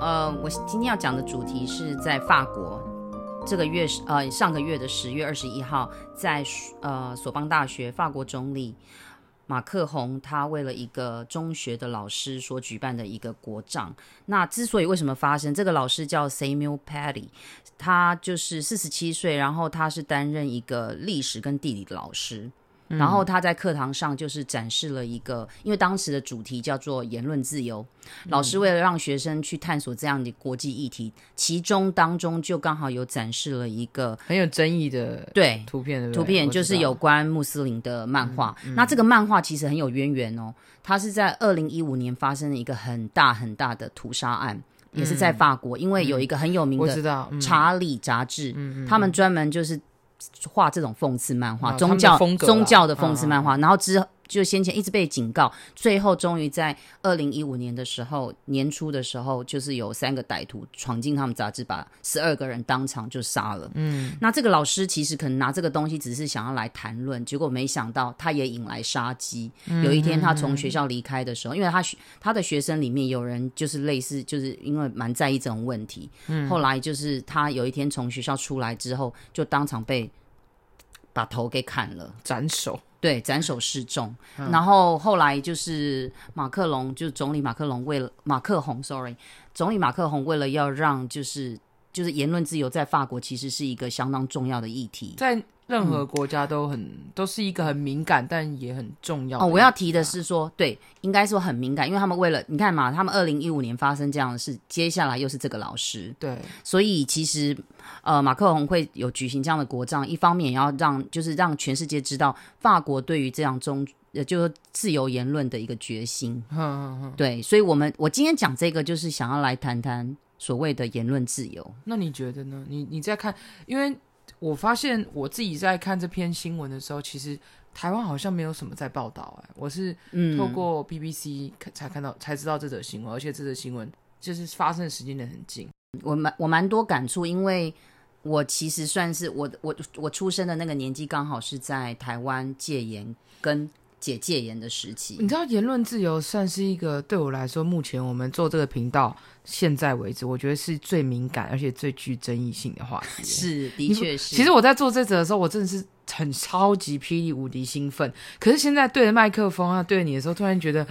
呃，我今天要讲的主题是在法国，这个月是呃上个月的十月二十一号，在呃索邦大学，法国总理马克宏他为了一个中学的老师所举办的一个国葬。那之所以为什么发生，这个老师叫 Samuel Paddy，他就是四十七岁，然后他是担任一个历史跟地理的老师。然后他在课堂上就是展示了一个，因为当时的主题叫做言论自由，老师为了让学生去探索这样的国际议题，其中当中就刚好有展示了一个很有争议的对图片，对，图片就是有关穆斯林的漫画。那这个漫画其实很有渊源哦，它是在二零一五年发生了一个很大很大的屠杀案，也是在法国，因为有一个很有名的查理杂志，他们专门就是。画这种讽刺漫画，宗教宗教的讽刺漫画，然后之后就先前一直被警告，最后终于在二零一五年的时候年初的时候，就是有三个歹徒闯进他们杂志，把十二个人当场就杀了。嗯，那这个老师其实可能拿这个东西只是想要来谈论，结果没想到他也引来杀机。有一天他从学校离开的时候，因为他学他的学生里面有人就是类似，就是因为蛮在意这种问题。嗯，后来就是他有一天从学校出来之后，就当场被。把头给砍了，斩首。对，斩首示众。嗯、然后后来就是马克龙，就是总理马克龙为了马克宏，sorry，总理马克宏为了要让就是就是言论自由在法国其实是一个相当重要的议题，在。任何国家都很、嗯、都是一个很敏感，但也很重要的。哦，我要提的是说，对，应该说很敏感，因为他们为了你看嘛，他们二零一五年发生这样的事，接下来又是这个老师，对，所以其实呃，马克宏会有举行这样的国葬，一方面也要让就是让全世界知道法国对于这样中呃就是自由言论的一个决心。嗯嗯嗯，对，所以我们我今天讲这个就是想要来谈谈所谓的言论自由。那你觉得呢？你你在看，因为。我发现我自己在看这篇新闻的时候，其实台湾好像没有什么在报道哎、欸，我是透过 BBC 才看到才知道这则新闻，而且这则新闻就是发生的时间点很近。我蛮我蛮多感触，因为我其实算是我我我出生的那个年纪，刚好是在台湾戒严跟。解戒严的时期，你知道言论自由算是一个对我来说，目前我们做这个频道现在为止，我觉得是最敏感而且最具争议性的话题。是，的确是。其实我在做这则的时候，我真的是很超级霹雳无敌兴奋。可是现在对着麦克风啊，对着你的时候，突然觉得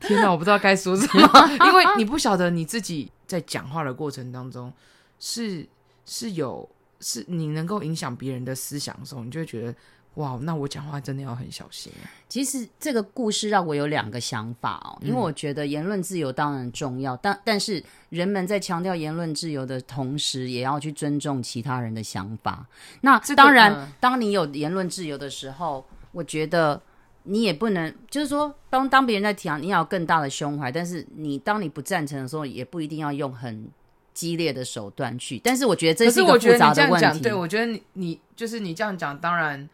天哪，我不知道该说什么，因为你不晓得你自己在讲话的过程当中是是有是你能够影响别人的思想的时候，你就会觉得。哇，那我讲话真的要很小心。其实这个故事让我有两个想法哦，因为我觉得言论自由当然重要，但但是人们在强调言论自由的同时，也要去尊重其他人的想法。那当然，当你有言论自由的时候，我觉得你也不能，就是说，当当别人在讲，你要有更大的胸怀。但是你当你不赞成的时候，也不一定要用很激烈的手段去。但是我觉得这是一个复杂的问题。对，我觉得你你就是你这样讲，当然。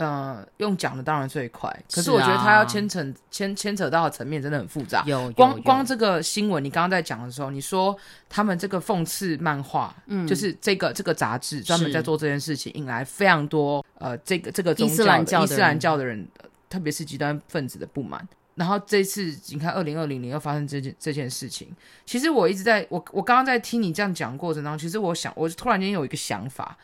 呃，用讲的当然最快，可是我觉得他要牵扯牵牵扯到的层面真的很复杂。有，有光光这个新闻，你刚刚在讲的时候，你说他们这个讽刺漫画，嗯，就是这个这个杂志专门在做这件事情，引来非常多呃，这个这个伊斯兰教伊斯兰教的人，特别是极端分子的不满。然后这次你看，二零二零年又发生这件这件事情，其实我一直在我我刚刚在听你这样讲过程当中，其实我想，我突然间有一个想法，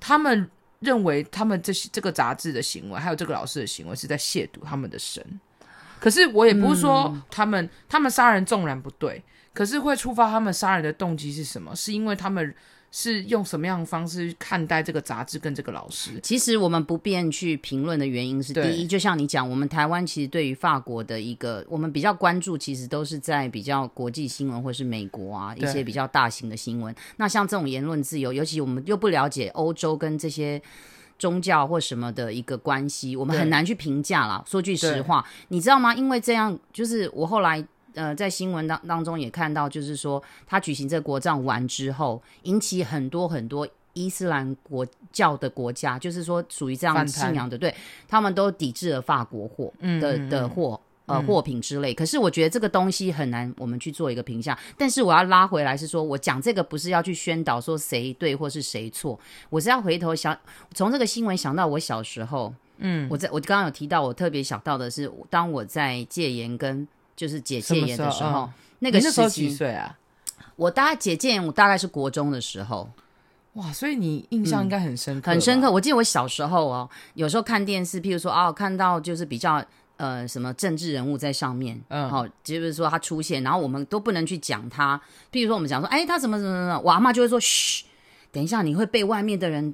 他们。认为他们这些这个杂志的行为，还有这个老师的行为，是在亵渎他们的神。可是我也不是说他们、嗯、他们杀人纵然不对，可是会触发他们杀人的动机是什么？是因为他们。是用什么样的方式看待这个杂志跟这个老师？其实我们不便去评论的原因是，第一，就像你讲，我们台湾其实对于法国的一个，我们比较关注，其实都是在比较国际新闻或是美国啊一些比较大型的新闻。那像这种言论自由，尤其我们又不了解欧洲跟这些宗教或什么的一个关系，我们很难去评价啦。说句实话，你知道吗？因为这样，就是我后来。呃，在新闻当当中也看到，就是说他举行这个国葬完之后，引起很多很多伊斯兰国教的国家，就是说属于这样信仰的，对，他们都抵制了法国货的的货呃货品之类。可是我觉得这个东西很难我们去做一个评价。但是我要拉回来是说，我讲这个不是要去宣导说谁对或是谁错，我是要回头想从这个新闻想到我小时候，嗯，我在我刚刚有提到，我特别想到的是，当我在戒严跟就是解戒严的时候，时候哦、那个时候几岁啊？我大概姐戒严，我大概是国中的时候。哇，所以你印象应该很深刻，嗯，很深刻。我记得我小时候哦，有时候看电视，譬如说哦，看到就是比较呃什么政治人物在上面，嗯，好，就是说他出现，然后我们都不能去讲他。譬如说我们讲说，哎，他怎么怎么怎么，我阿妈就会说，嘘，等一下你会被外面的人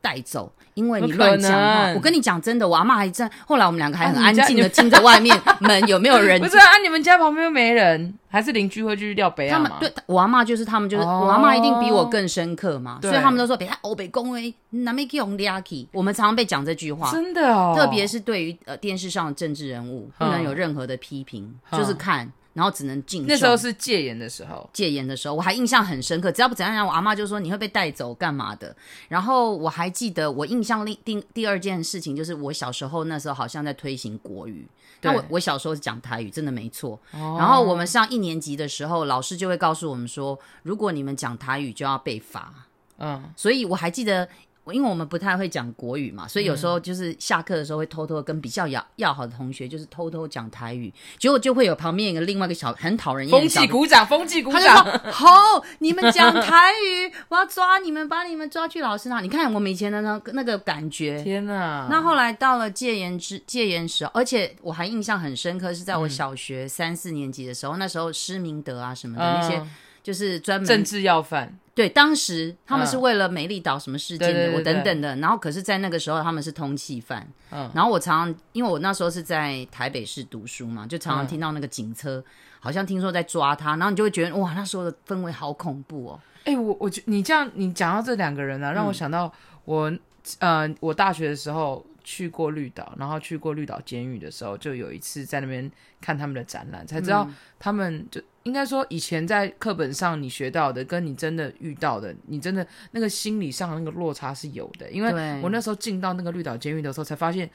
带走。因为你乱讲话，我跟你讲真的，我阿妈还在。后来我们两个还很安静的听着外面门有没有人。不是啊，你们家旁边又没人，还是邻居会去撂杯啊？他们对我阿妈就是他们就是、哦、我阿妈一定比我更深刻嘛，所以他们都说别他欧北恭维，那没给我们压起。我们常常被讲这句话，真的哦。特别是对于呃电视上的政治人物，不能有任何的批评，嗯、就是看。然后只能进。那时候是戒严的时候，戒严的时候我还印象很深刻。只要不怎样讲，我阿妈就说你会被带走干嘛的。然后我还记得，我印象第第第二件事情就是我小时候那时候好像在推行国语。那我我小时候是讲台语，真的没错。哦。然后我们上一年级的时候，老师就会告诉我们说，如果你们讲台语就要被罚。嗯。所以我还记得。因为我们不太会讲国语嘛，所以有时候就是下课的时候会偷偷跟比较要要好的同学，就是偷偷讲台语，结果就会有旁边一个另外一个小很讨人厌风纪鼓掌，风纪鼓掌，好，你们讲台语，我要抓你们，把你们抓去老师那。你看我们以前的那那个感觉，天哪！那后来到了戒严之戒严时，而且我还印象很深刻，是在我小学三四年级的时候，嗯、那时候施明德啊什么的、嗯、那些。就是专门政治要犯，对，当时他们是为了美丽岛什么事件的，我等等的，然后可是，在那个时候他们是通缉犯，嗯，然后我常常，因为我那时候是在台北市读书嘛，就常常听到那个警车，嗯、好像听说在抓他，然后你就会觉得哇，那时候的氛围好恐怖哦。哎、欸，我我觉你这样，你讲到这两个人啊，让我想到我，嗯、呃，我大学的时候。去过绿岛，然后去过绿岛监狱的时候，就有一次在那边看他们的展览，才知道他们就应该说以前在课本上你学到的，跟你真的遇到的，你真的那个心理上的那个落差是有的。因为我那时候进到那个绿岛监狱的时候，才发现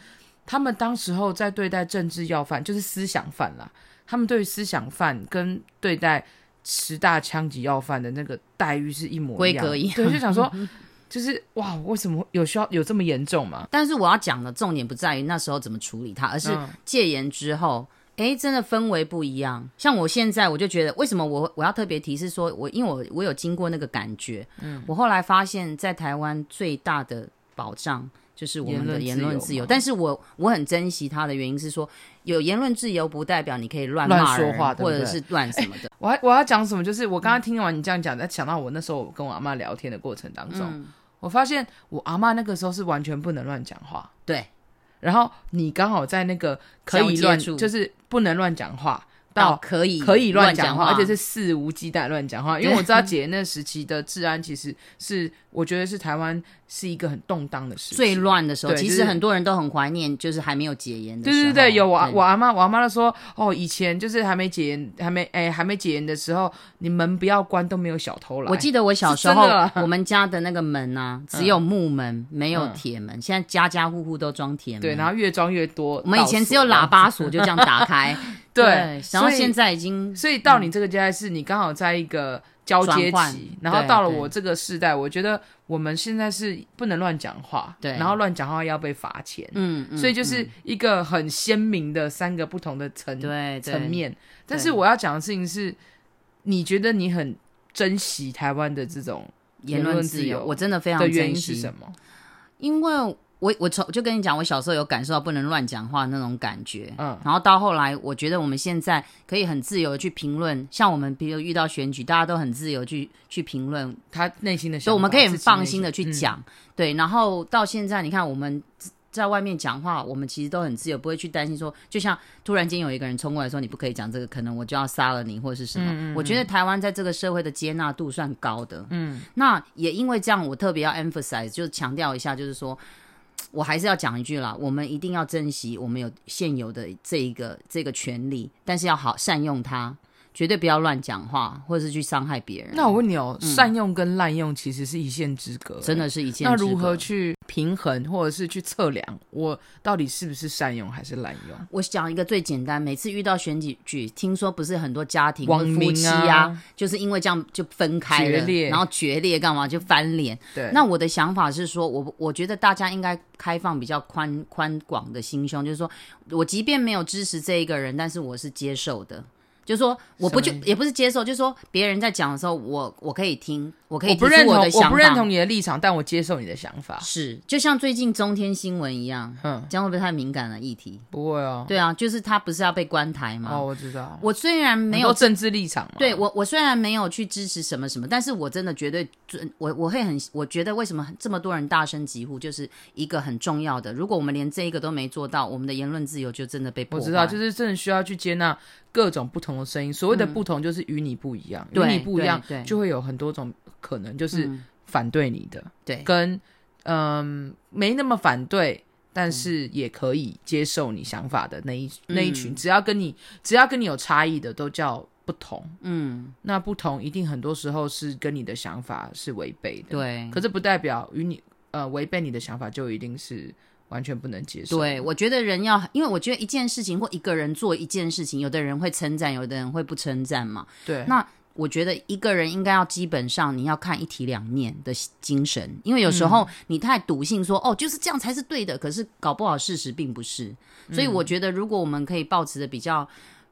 他们当时候在对待政治要犯，就是思想犯啦，他们对于思想犯跟对待十大枪击要犯的那个待遇是一模一样，规格一样，对，就想说。就是哇，为什么有需要有这么严重吗？但是我要讲的重点不在于那时候怎么处理他，而是戒严之后，哎、嗯，真的氛围不一样。像我现在，我就觉得，为什么我我要特别提示说，我因为我我有经过那个感觉，嗯，我后来发现，在台湾最大的保障就是我们的言论自由。但是我我很珍惜它的原因是说，有言论自由不代表你可以乱说话，或者是乱什么的。我还我要讲什么？就是我刚刚听完你这样讲，才、嗯、想到我那时候跟我阿妈聊天的过程当中。嗯我发现我阿妈那个时候是完全不能乱讲话，对。然后你刚好在那个可以乱，就是不能乱讲话。到可以可以乱讲话，而且是肆无忌惮乱讲话。因为我知道姐那时期的治安其实是，我觉得是台湾是一个很动荡的时期，最乱的时候。其实很多人都很怀念，就是还没有解严的时候。对对对，有我我阿妈，我阿妈都说，哦，以前就是还没解严，还没哎还没解严的时候，你门不要关都没有小偷来。我记得我小时候，我们家的那个门啊，只有木门，没有铁门。现在家家户户都装铁门，对，然后越装越多。我们以前只有喇叭锁，就这样打开。对，然后现在已经，所以到你这个阶段是你刚好在一个交接期，然后到了我这个世代，我觉得我们现在是不能乱讲话，对，然后乱讲话要被罚钱，嗯，所以就是一个很鲜明的三个不同的层对层面。但是我要讲的事情是，你觉得你很珍惜台湾的这种言论自由，我真的非常珍惜。的原因是什么？因为。我我从就跟你讲，我小时候有感受到不能乱讲话那种感觉，嗯，然后到后来，我觉得我们现在可以很自由的去评论，像我们比如遇到选举，大家都很自由去去评论他内心的想法，所以我们可以很放心的去讲，嗯、对。然后到现在，你看我们在外面讲话，我们其实都很自由，不会去担心说，就像突然间有一个人冲过来说你不可以讲这个，可能我就要杀了你或者是什么。嗯嗯，我觉得台湾在这个社会的接纳度算高的，嗯，那也因为这样，我特别要 emphasize，就是强调一下，就是说。我还是要讲一句啦，我们一定要珍惜我们有现有的这一个这个权利，但是要好善用它。绝对不要乱讲话，或者是去伤害别人。那我问你哦，嗯、善用跟滥用其实是一线之隔，真的是一线之隔。那如何去平衡，或者是去测量，我到底是不是善用还是滥用？我讲一个最简单，每次遇到选举举，听说不是很多家庭夫妻啊，啊就是因为这样就分开了，然后决裂干嘛就翻脸。对，那我的想法是说，我我觉得大家应该开放比较宽宽广的心胸，就是说我即便没有支持这一个人，但是我是接受的。就是说我不就也不是接受，就是说别人在讲的时候，我我可以听，我可以不认同我，我不认同你的立场，但我接受你的想法。是，就像最近中天新闻一样，嗯，这样会不会太敏感了议题？不会啊，对啊，就是他不是要被关台吗？哦，我知道。我虽然没有政治立场，对我我虽然没有去支持什么什么，但是我真的绝对准我我会很，我觉得为什么这么多人大声疾呼，就是一个很重要的。如果我们连这一个都没做到，我们的言论自由就真的被破坏。我知道，就是真的需要去接纳。各种不同的声音，所谓的不同就是与你不一样，与、嗯、你不一样，就会有很多种可能，就是反对你的，对、嗯，跟嗯、呃、没那么反对，但是也可以接受你想法的那一、嗯、那一群，只要跟你只要跟你有差异的，都叫不同。嗯，那不同一定很多时候是跟你的想法是违背的，对，可是不代表与你呃违背你的想法就一定是。完全不能接受。对，我觉得人要，因为我觉得一件事情或一个人做一件事情，有的人会称赞，有的人会不称赞嘛。对。那我觉得一个人应该要基本上你要看一体两面的精神，因为有时候你太笃信说、嗯、哦就是这样才是对的，可是搞不好事实并不是。所以我觉得如果我们可以保持的比较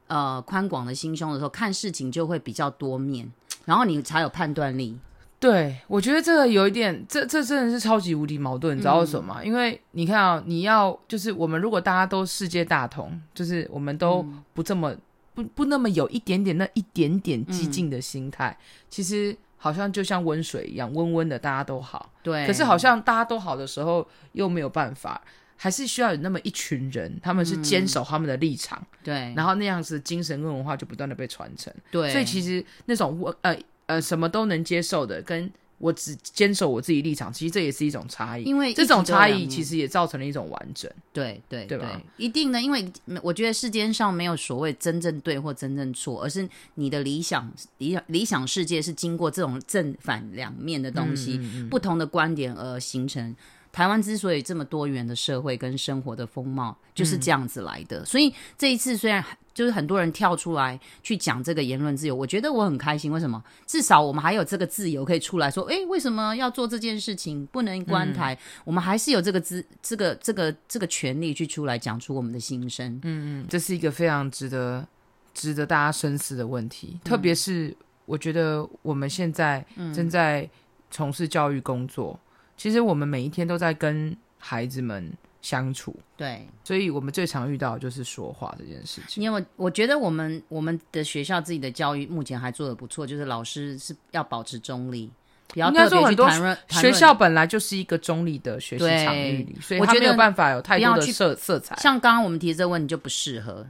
呃宽广的心胸的时候，看事情就会比较多面，然后你才有判断力。对，我觉得这个有一点，这这真的是超级无敌矛盾，你知道为什么吗？嗯、因为你看啊、哦，你要就是我们如果大家都世界大同，就是我们都不这么、嗯、不不那么有一点点那一点点激进的心态，嗯、其实好像就像温水一样温温的，大家都好。对。可是好像大家都好的时候又没有办法，还是需要有那么一群人，他们是坚守他们的立场。对、嗯。然后那样子精神跟文化就不断的被传承。对。所以其实那种温呃。呃，什么都能接受的，跟我只坚守我自己立场，其实这也是一种差异。因为这种差异其实也造成了一种完整。对对对一定的，因为我觉得世间上没有所谓真正对或真正错，而是你的理想理想理想世界是经过这种正反两面的东西，嗯嗯嗯不同的观点而形成。台湾之所以这么多元的社会跟生活的风貌，就是这样子来的。嗯、所以这一次虽然就是很多人跳出来去讲这个言论自由，我觉得我很开心。为什么？至少我们还有这个自由可以出来说，诶，为什么要做这件事情？不能关台，嗯、我们还是有这个资这个这个这个权利去出来讲出我们的心声。嗯嗯，这是一个非常值得值得大家深思的问题。嗯、特别是我觉得我们现在正在从事教育工作。其实我们每一天都在跟孩子们相处，对，所以我们最常遇到的就是说话这件事情。因为我觉得我们我们的学校自己的教育目前还做得不错，就是老师是要保持中立，不要特别去谈论。学校本来就是一个中立的学习场域里，所以他没有办法有太多的色色彩。像刚刚我们提这个问题就不适合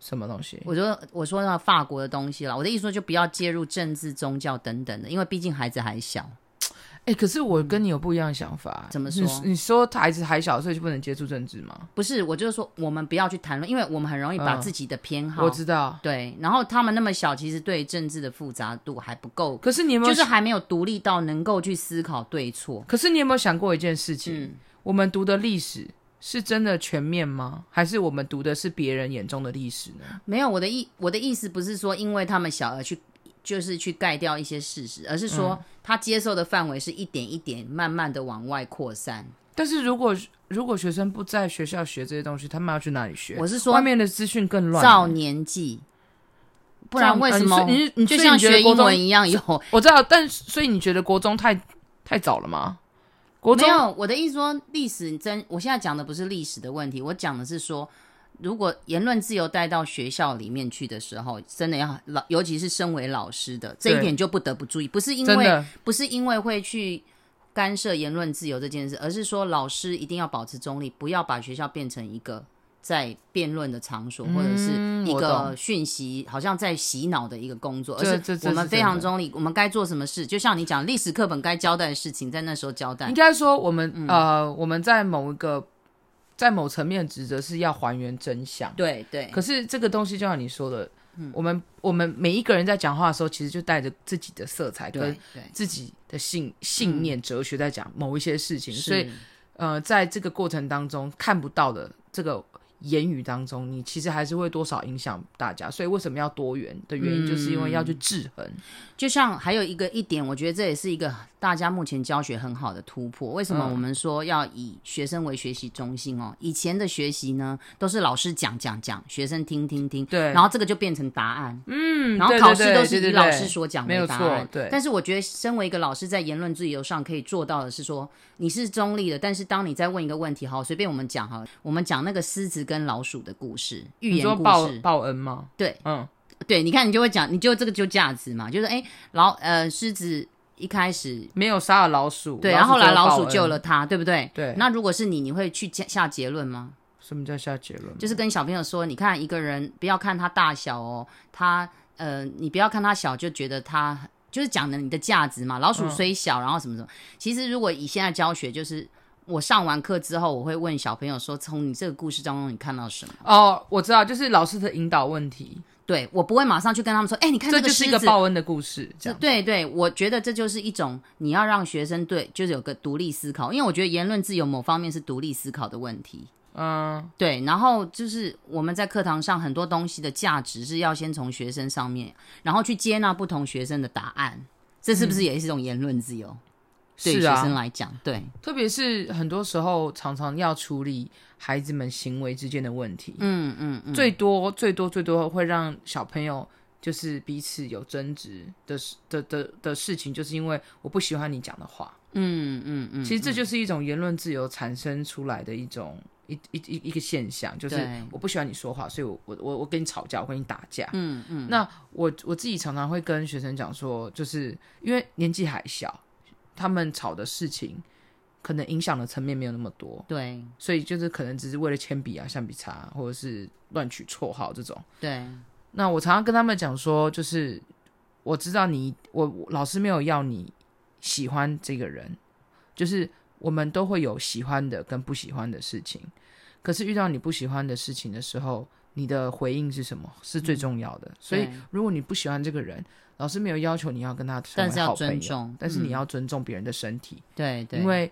什么东西？我说我说到法国的东西了，我的意思说就不要介入政治、宗教等等的，因为毕竟孩子还小。哎、欸，可是我跟你有不一样的想法。怎么说？你，你说孩子还小，所以就不能接触政治吗？不是，我就是说，我们不要去谈论，因为我们很容易把自己的偏好。嗯、我知道。对，然后他们那么小，其实对政治的复杂度还不够。可是你有没有，就是还没有独立到能够去思考对错。可是你有没有想过一件事情？嗯、我们读的历史是真的全面吗？还是我们读的是别人眼中的历史呢？没有，我的意我的意思不是说，因为他们小而去。就是去盖掉一些事实，而是说他接受的范围是一点一点慢慢的往外扩散。但是如果如果学生不在学校学这些东西，他们要去哪里学？我是说，外面的资讯更乱。照年纪，不然为什么？呃、你你就像学英文一样有？我知道，但所以你觉得国中太太早了吗？国中没有，我的意思说历史真，我现在讲的不是历史的问题，我讲的是说。如果言论自由带到学校里面去的时候，真的要老，尤其是身为老师的这一点就不得不注意，不是因为不是因为会去干涉言论自由这件事，而是说老师一定要保持中立，不要把学校变成一个在辩论的场所，或者是一个讯息好像在洗脑的一个工作，而是我们非常中立，我们该做什么事，就像你讲历史课本该交代的事情，在那时候交代。应该说，我们、嗯、呃，我们在某一个。在某层面职责是要还原真相，对对。可是这个东西就像你说的，嗯、我们我们每一个人在讲话的时候，其实就带着自己的色彩跟自己的信信念、哲学在讲某一些事情。所以，呃，在这个过程当中看不到的这个言语当中，你其实还是会多少影响大家。所以为什么要多元的原因，就是因为要去制衡。就像还有一个一点，我觉得这也是一个大家目前教学很好的突破。为什么我们说要以学生为学习中心哦？嗯、以前的学习呢，都是老师讲讲讲，学生听听听，对，然后这个就变成答案，嗯，然后考试都是以老师所讲为答案，对。但是我觉得，身为一个老师，在言论自由上可以做到的是说，你是中立的，但是当你在问一个问题，好，随便我们讲哈，我们讲那个狮子跟老鼠的故事，寓言故事，报恩吗？对，嗯，对，你看，你就会讲，你就这个就价值嘛，就是哎，老呃狮子。一开始没有杀了老鼠，对，然后后来老鼠救了他，对不对？对。那如果是你，你会去下结论吗？什么叫下结论？就是跟小朋友说，你看一个人，不要看他大小哦，他呃，你不要看他小就觉得他就是讲的你的价值嘛。老鼠虽小，嗯、然后什么什么。其实如果以现在教学，就是我上完课之后，我会问小朋友说，从你这个故事当中，你看到什么？哦，我知道，就是老师的引导问题。对，我不会马上去跟他们说，哎，你看这个狮子，这就是一个报恩的故事。这样对对，我觉得这就是一种你要让学生对，就是有个独立思考，因为我觉得言论自由某方面是独立思考的问题。嗯，对。然后就是我们在课堂上很多东西的价值是要先从学生上面，然后去接纳不同学生的答案，这是不是也是一种言论自由？嗯对学生来讲，对，特别是很多时候常常要处理孩子们行为之间的问题，嗯嗯，嗯。最多最多最多会让小朋友就是彼此有争执的的的的，的事情，就是因为我不喜欢你讲的话，嗯嗯嗯，其实这就是一种言论自由产生出来的一种一一一一个现象，就是我不喜欢你说话，所以我我我我跟你吵架，我跟你打架，嗯嗯，那我我自己常常会跟学生讲说，就是因为年纪还小。他们吵的事情，可能影响的层面没有那么多，对，所以就是可能只是为了铅笔啊、橡皮擦，或者是乱取绰号这种。对，那我常常跟他们讲说，就是我知道你，我，我老师没有要你喜欢这个人，就是我们都会有喜欢的跟不喜欢的事情，可是遇到你不喜欢的事情的时候，你的回应是什么是最重要的。嗯、所以如果你不喜欢这个人。老师没有要求你要跟他成为好朋友，但是要尊重，但是你要尊重别人的身体，嗯、对对，因为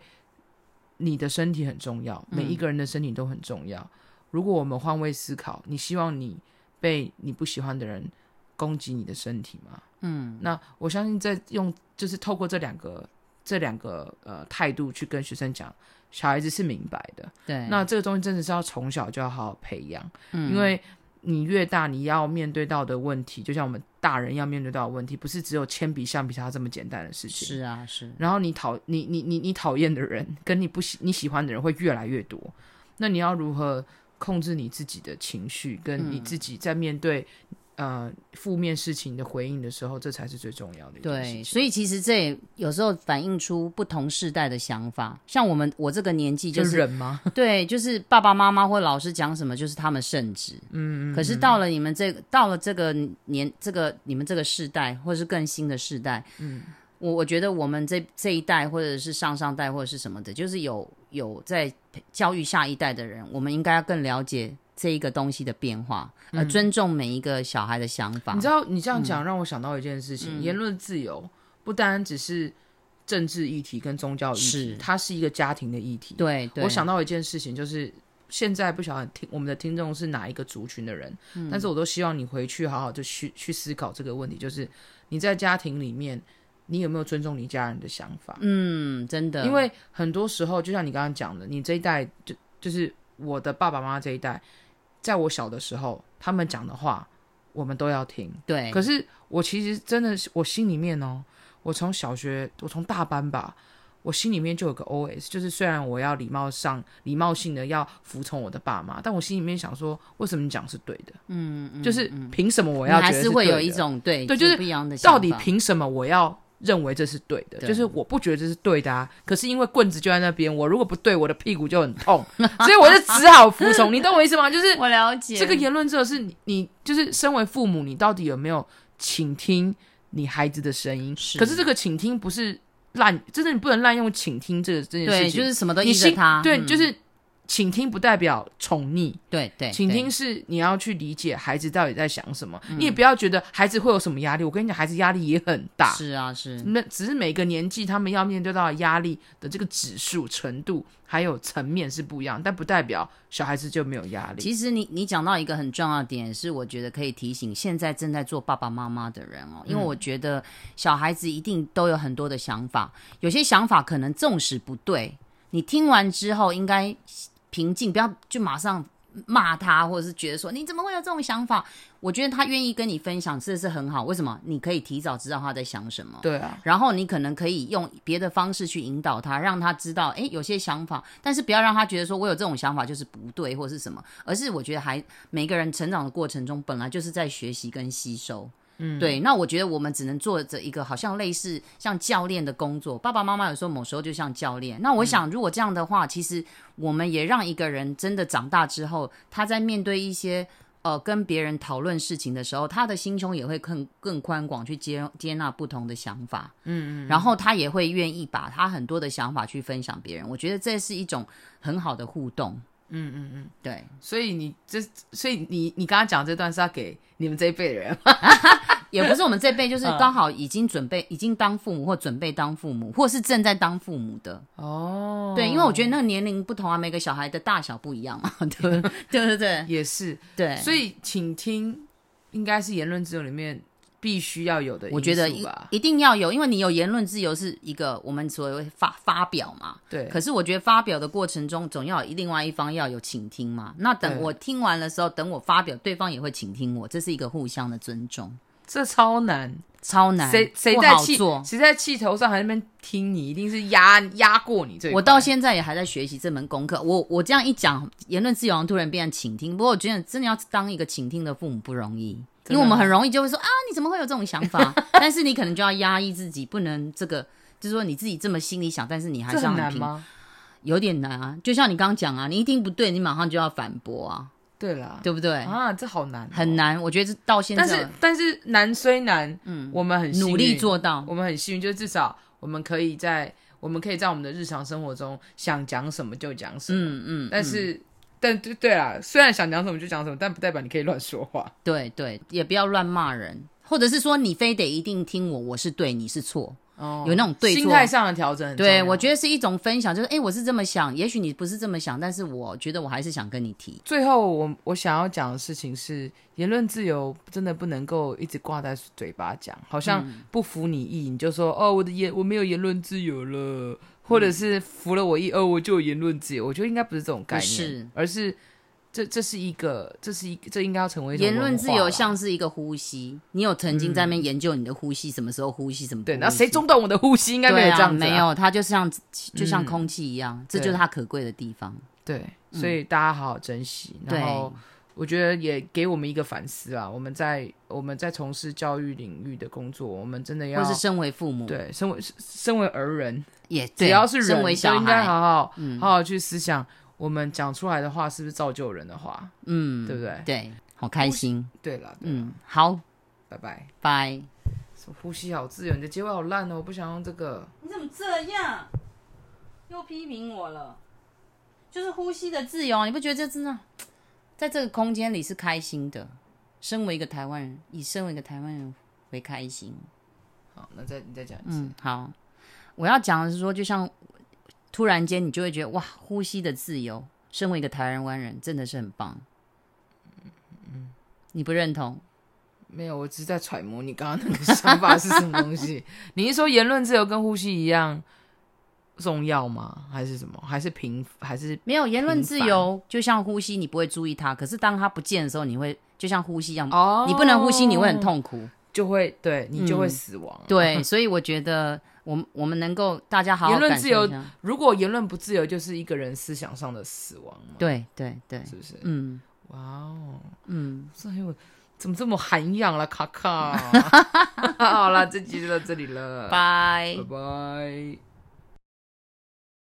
你的身体很重要，每一个人的身体都很重要。嗯、如果我们换位思考，你希望你被你不喜欢的人攻击你的身体吗？嗯，那我相信在用就是透过这两个这两个呃态度去跟学生讲，小孩子是明白的。对，那这个东西真的是要从小就要好好培养，嗯，因为。你越大，你要面对到的问题，就像我们大人要面对到的问题，不是只有铅笔、橡皮擦这么简单的事情。是啊，是。然后你讨你你你你讨厌的人，跟你不喜你喜欢的人会越来越多。那你要如何控制你自己的情绪，跟你自己在面对？嗯呃，负面事情的回应的时候，这才是最重要的。对，所以其实这也有时候反映出不同世代的想法。像我们，我这个年纪就是，就忍吗？对，就是爸爸妈妈或老师讲什么，就是他们圣旨。嗯，嗯，嗯。可是到了你们这个，到了这个年，这个你们这个世代，或是更新的世代，嗯，我我觉得我们这这一代，或者是上上代，或者是什么的，就是有有在教育下一代的人，我们应该要更了解。这一个东西的变化，呃，尊重每一个小孩的想法。嗯、你知道，你这样讲让我想到一件事情：嗯、言论自由不单只是政治议题跟宗教议题，是它是一个家庭的议题。对，对，我想到一件事情，就是现在不晓得听我们的听众是哪一个族群的人，嗯、但是我都希望你回去好好就去去思考这个问题，就是你在家庭里面，你有没有尊重你家人的想法？嗯，真的，因为很多时候，就像你刚刚讲的，你这一代就就是我的爸爸妈妈这一代。在我小的时候，他们讲的话，我们都要听。对。可是我其实真的是，我心里面哦，我从小学，我从大班吧，我心里面就有个 OS，就是虽然我要礼貌上、礼貌性的要服从我的爸妈，但我心里面想说，为什么你讲是对的？嗯，嗯，就是凭什么我要觉得是？还是会有一种对对，就是不一样的。到底凭什么我要？认为这是对的，对就是我不觉得这是对的啊。可是因为棍子就在那边，我如果不对，我的屁股就很痛，所以我就只好服从。你懂我意思吗？就是 我了解这个言论，这是你，你就是身为父母，你到底有没有倾听你孩子的声音？是。可是这个倾听不是滥，真的你不能滥用倾听这个这件事情。对，就是什么都依着他。对，就是倾听不代表宠溺，对对，倾听是你要去理解孩子到底在想什么，你也不要觉得孩子会有什么压力。我跟你讲，孩子压力也很大，是啊是，那只是每个年纪他们要面对到的压力的这个指数程度还有层面是不一样，但不代表小孩子就没有压力。其实你你讲到一个很重要的点，是我觉得可以提醒现在正在做爸爸妈妈的人哦，因为我觉得小孩子一定都有很多的想法，有些想法可能纵使不对，你听完之后应该。平静，不要就马上骂他，或者是觉得说你怎么会有这种想法？我觉得他愿意跟你分享，这是很好。为什么？你可以提早知道他在想什么。对啊。然后你可能可以用别的方式去引导他，让他知道，哎，有些想法，但是不要让他觉得说我有这种想法就是不对，或是什么。而是我觉得还每个人成长的过程中，本来就是在学习跟吸收。嗯，对，那我觉得我们只能做着一个好像类似像教练的工作。爸爸妈妈有时候某时候就像教练。那我想，如果这样的话，嗯、其实我们也让一个人真的长大之后，他在面对一些呃跟别人讨论事情的时候，他的心胸也会更更宽广，去接接纳不同的想法。嗯嗯，然后他也会愿意把他很多的想法去分享别人。我觉得这是一种很好的互动。嗯嗯嗯，对。所以你这，所以你你刚刚讲这段是要给你们这一辈的人。也不是我们这辈，就是刚好已经准备、已经当父母，或准备当父母，或是正在当父母的。哦，对，因为我觉得那个年龄不同啊，每个小孩的大小不一样嘛。对，对对对，也是对。所以，请听应该是言论自由里面必须要有的，我觉得一一定要有，因为你有言论自由是一个我们所谓发发表嘛。对。可是我觉得发表的过程中，总要有另外一方要有倾听嘛。那等我听完的时候，等我发表，对方也会倾听我，这是一个互相的尊重。这超难，超难。谁谁在气谁在气头上，还在那边听你，一定是压压过你这。我到现在也还在学习这门功课。我我这样一讲，言论自由突然变成倾听。不过我觉得真的要当一个倾听的父母不容易，因为我们很容易就会说啊，你怎么会有这种想法？但是你可能就要压抑自己，不能这个，就是说你自己这么心里想，但是你还是要很平。有点难啊，就像你刚刚讲啊，你一听不对，你马上就要反驳啊。对了，对不对啊？这好难，很难。我觉得这到现在，但是但是难虽难，嗯，我们很努力做到，我们很幸运，就是至少我们可以在我们可以在我们的日常生活中想讲什么就讲什么，嗯嗯。但是，但对对啊，虽然想讲什么就讲什么，但不代表你可以乱说话。对对，也不要乱骂人，或者是说你非得一定听我，我是对，你是错。哦，有那种对错，心态上的调整。对，我觉得是一种分享，就是哎，我是这么想，也许你不是这么想，但是我觉得我还是想跟你提。最后，我我想要讲的事情是，言论自由真的不能够一直挂在嘴巴讲，好像不服你意，你就说哦，我的言我没有言论自由了，或者是服了我一，哦，我就有言论自由。我觉得应该不是这种概念，是，而是。这这是一个，这是一，这应该要成为言论自由，像是一个呼吸。你有曾经在那边研究你的呼吸，什么时候呼吸，什么对？那谁中断我的呼吸？应该没有这样子，没有，它就像就像空气一样，这就是它可贵的地方。对，所以大家好好珍惜。然后我觉得也给我们一个反思啊，我们在我们在从事教育领域的工作，我们真的要，或是身为父母，对，身为身为儿人，也只要是人，就应该好好好好去思想。我们讲出来的话是不是造就人的话？嗯，对不对？对，好开心。对了，嗯，好，拜拜，拜。呼吸好自由，你的结尾好烂哦，我不想用这个。你怎么这样？又批评我了？就是呼吸的自由，你不觉得这真的在这个空间里是开心的？身为一个台湾人，以身为一个台湾人为开心。好，那再你再讲一次。嗯，好，我要讲的是说，就像。突然间，你就会觉得哇，呼吸的自由。身为一个台湾人，真的是很棒。嗯，你不认同？没有，我只是在揣摩你刚刚那个想法是什么东西。你是说言论自由跟呼吸一样重要吗？还是什么？还是平？还是没有言论自由？就像呼吸，你不会注意它。可是当它不见的时候，你会就像呼吸一样。哦，你不能呼吸，你会很痛苦，就会对你就会死亡。嗯，对，所以我觉得。我们我们能够大家好好言论自由，如果言论不自由，就是一个人思想上的死亡嘛。对对对，是不是？嗯，哇哦，嗯，所以我，怎么这么涵养了，卡卡？好了，这集就到这里了，拜拜拜。